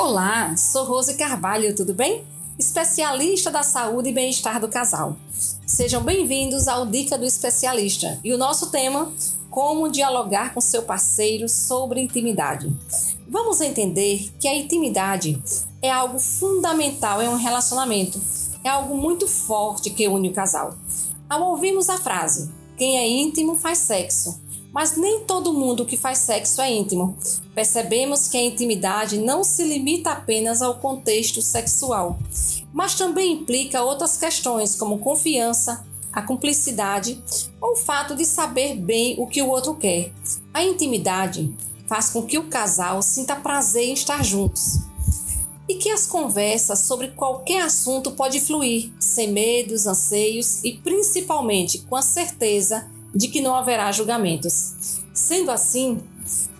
Olá, sou Rose Carvalho, tudo bem? Especialista da saúde e bem-estar do casal. Sejam bem-vindos ao Dica do Especialista e o nosso tema: como dialogar com seu parceiro sobre intimidade. Vamos entender que a intimidade é algo fundamental em um relacionamento, é algo muito forte que une o casal. Ao ouvirmos a frase: quem é íntimo faz sexo, mas nem todo mundo que faz sexo é íntimo. Percebemos que a intimidade não se limita apenas ao contexto sexual, mas também implica outras questões como confiança, a cumplicidade ou o fato de saber bem o que o outro quer. A intimidade faz com que o casal sinta prazer em estar juntos e que as conversas sobre qualquer assunto pode fluir sem medos, anseios e principalmente com a certeza de que não haverá julgamentos. Sendo assim,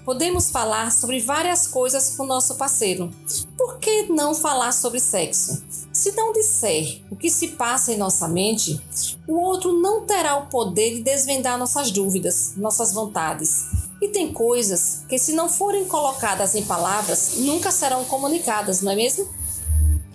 podemos falar sobre várias coisas com nosso parceiro. Por que não falar sobre sexo? Se não disser o que se passa em nossa mente, o outro não terá o poder de desvendar nossas dúvidas, nossas vontades. E tem coisas que, se não forem colocadas em palavras, nunca serão comunicadas, não é mesmo?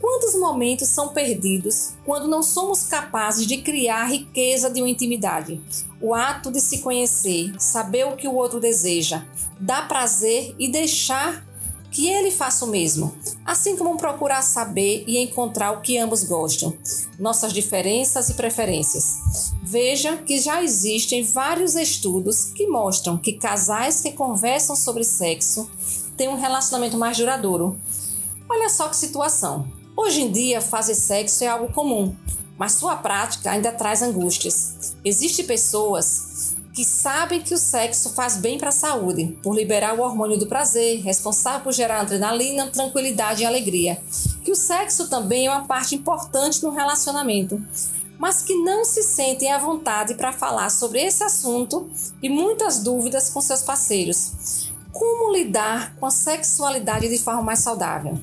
Quantos momentos são perdidos quando não somos capazes de criar a riqueza de uma intimidade? O ato de se conhecer, saber o que o outro deseja, dar prazer e deixar que ele faça o mesmo, assim como procurar saber e encontrar o que ambos gostam, nossas diferenças e preferências. Veja que já existem vários estudos que mostram que casais que conversam sobre sexo têm um relacionamento mais duradouro. Olha só que situação. Hoje em dia, fazer sexo é algo comum, mas sua prática ainda traz angústias. Existem pessoas que sabem que o sexo faz bem para a saúde, por liberar o hormônio do prazer, responsável por gerar adrenalina, tranquilidade e alegria. Que o sexo também é uma parte importante no relacionamento, mas que não se sentem à vontade para falar sobre esse assunto e muitas dúvidas com seus parceiros. Como lidar com a sexualidade de forma mais saudável?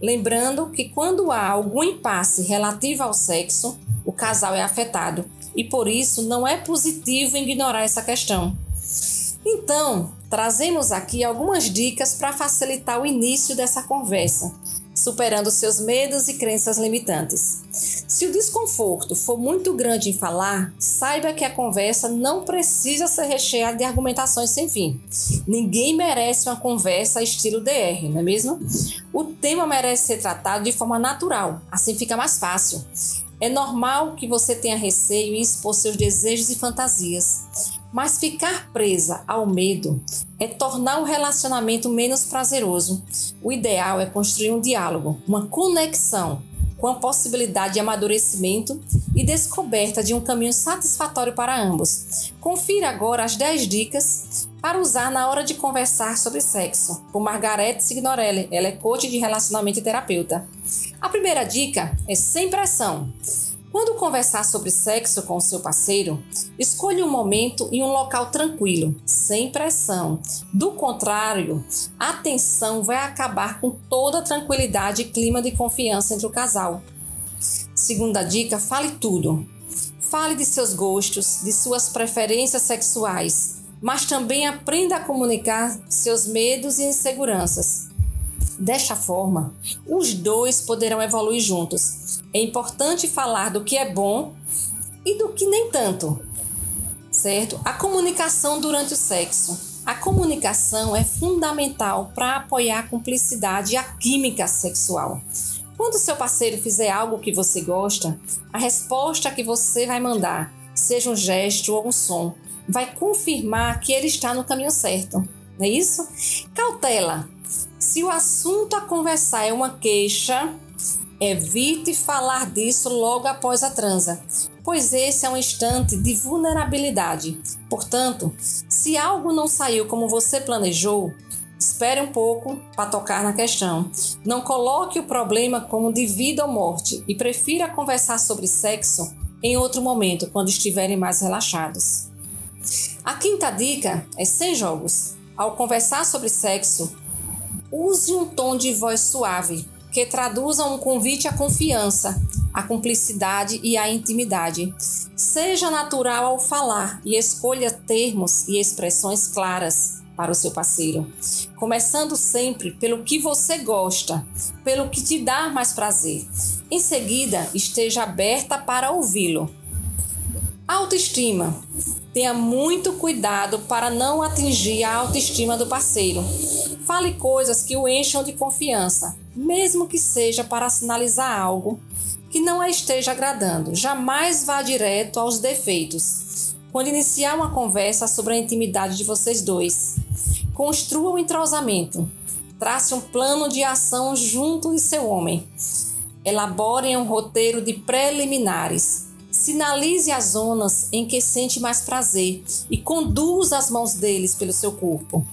Lembrando que quando há algum impasse relativo ao sexo, o casal é afetado e por isso não é positivo ignorar essa questão. Então, trazemos aqui algumas dicas para facilitar o início dessa conversa superando seus medos e crenças limitantes. Se o desconforto for muito grande em falar, saiba que a conversa não precisa ser recheada de argumentações sem fim. Ninguém merece uma conversa estilo DR, não é mesmo? O tema merece ser tratado de forma natural, assim fica mais fácil. É normal que você tenha receio em expor seus desejos e fantasias, mas ficar presa ao medo é tornar o relacionamento menos prazeroso. O ideal é construir um diálogo, uma conexão com a possibilidade de amadurecimento e descoberta de um caminho satisfatório para ambos. Confira agora as 10 dicas para usar na hora de conversar sobre sexo, por Margarete Signorelli. Ela é coach de relacionamento e terapeuta. A primeira dica é sem pressão. Quando conversar sobre sexo com o seu parceiro, escolha um momento e um local tranquilo, sem pressão. Do contrário, a tensão vai acabar com toda a tranquilidade e clima de confiança entre o casal. Segunda dica: fale tudo. Fale de seus gostos, de suas preferências sexuais, mas também aprenda a comunicar seus medos e inseguranças. Desta forma, os dois poderão evoluir juntos. É importante falar do que é bom e do que nem tanto, certo? A comunicação durante o sexo. A comunicação é fundamental para apoiar a cumplicidade e a química sexual. Quando seu parceiro fizer algo que você gosta, a resposta que você vai mandar, seja um gesto ou um som, vai confirmar que ele está no caminho certo. Não é isso? Cautela! Se o assunto a conversar é uma queixa, evite falar disso logo após a transa, pois esse é um instante de vulnerabilidade. Portanto, se algo não saiu como você planejou, espere um pouco para tocar na questão. Não coloque o problema como de vida ou morte e prefira conversar sobre sexo em outro momento, quando estiverem mais relaxados. A quinta dica é sem jogos. Ao conversar sobre sexo, use um tom de voz suave que traduza um convite à confiança, à cumplicidade e à intimidade. Seja natural ao falar e escolha termos e expressões claras. para o seu parceiro, começando sempre pelo que você gosta, pelo que te dá mais prazer. Em seguida, esteja aberta para ouvi-lo. Autoestima. Tenha muito cuidado para não atingir a autoestima do parceiro. Fale coisas que o encham de confiança, mesmo que seja para sinalizar algo que não a esteja agradando. Jamais vá direto aos defeitos. Quando iniciar uma conversa sobre a intimidade de vocês dois, construa um entrosamento. Trace um plano de ação junto de seu homem. Elaborem um roteiro de preliminares. Sinalize as zonas em que sente mais prazer e conduza as mãos deles pelo seu corpo.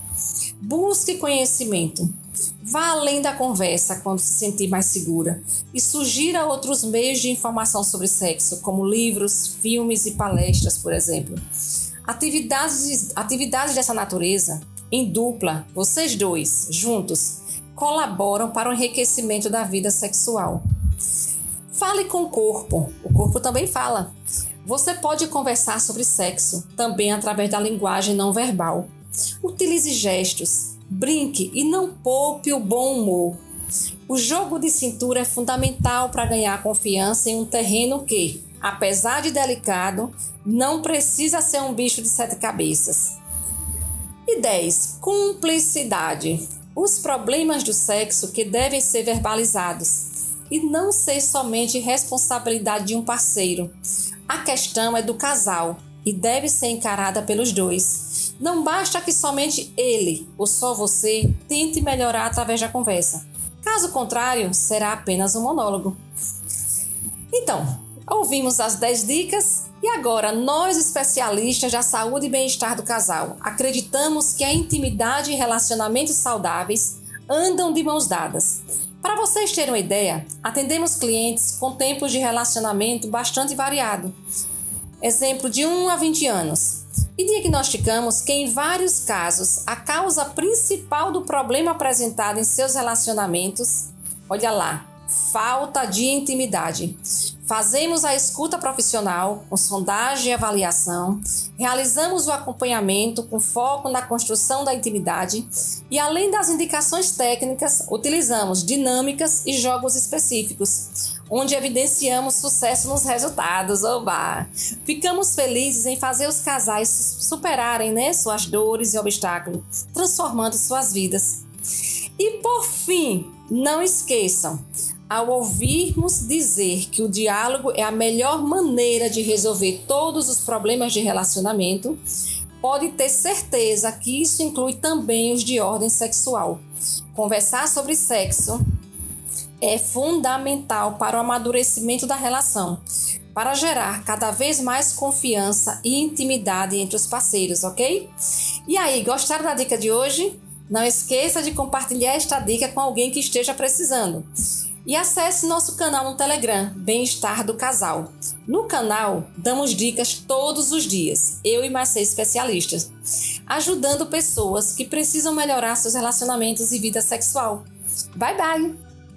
Busque conhecimento. Vá além da conversa quando se sentir mais segura e sugira outros meios de informação sobre sexo, como livros, filmes e palestras, por exemplo. Atividades, atividades dessa natureza, em dupla, vocês dois, juntos, colaboram para o enriquecimento da vida sexual. Fale com o corpo, o corpo também fala. Você pode conversar sobre sexo também através da linguagem não verbal. Utilize gestos, brinque e não poupe o bom humor. O jogo de cintura é fundamental para ganhar confiança em um terreno que, apesar de delicado, não precisa ser um bicho de sete cabeças. E 10. Cumplicidade. Os problemas do sexo que devem ser verbalizados e não ser somente responsabilidade de um parceiro. A questão é do casal e deve ser encarada pelos dois. Não basta que somente ele ou só você tente melhorar através da conversa. Caso contrário, será apenas um monólogo. Então, ouvimos as 10 dicas e agora, nós especialistas da saúde e bem-estar do casal, acreditamos que a intimidade e relacionamentos saudáveis andam de mãos dadas. Para vocês terem uma ideia, atendemos clientes com tempos de relacionamento bastante variado. Exemplo de 1 a 20 anos. E diagnosticamos que, em vários casos, a causa principal do problema apresentado em seus relacionamentos, olha lá, falta de intimidade. Fazemos a escuta profissional com sondagem e avaliação, realizamos o acompanhamento com foco na construção da intimidade e, além das indicações técnicas, utilizamos dinâmicas e jogos específicos, onde evidenciamos sucesso nos resultados. Oba! Ficamos felizes em fazer os casais superarem né, suas dores e obstáculos, transformando suas vidas. E por fim, não esqueçam, ao ouvirmos dizer que o diálogo é a melhor maneira de resolver todos os problemas de relacionamento, pode ter certeza que isso inclui também os de ordem sexual. Conversar sobre sexo é fundamental para o amadurecimento da relação, para gerar cada vez mais confiança e intimidade entre os parceiros, ok? E aí, gostaram da dica de hoje? Não esqueça de compartilhar esta dica com alguém que esteja precisando. E acesse nosso canal no Telegram, Bem-Estar do Casal. No canal, damos dicas todos os dias, eu e mais seis especialistas, ajudando pessoas que precisam melhorar seus relacionamentos e vida sexual. Bye bye!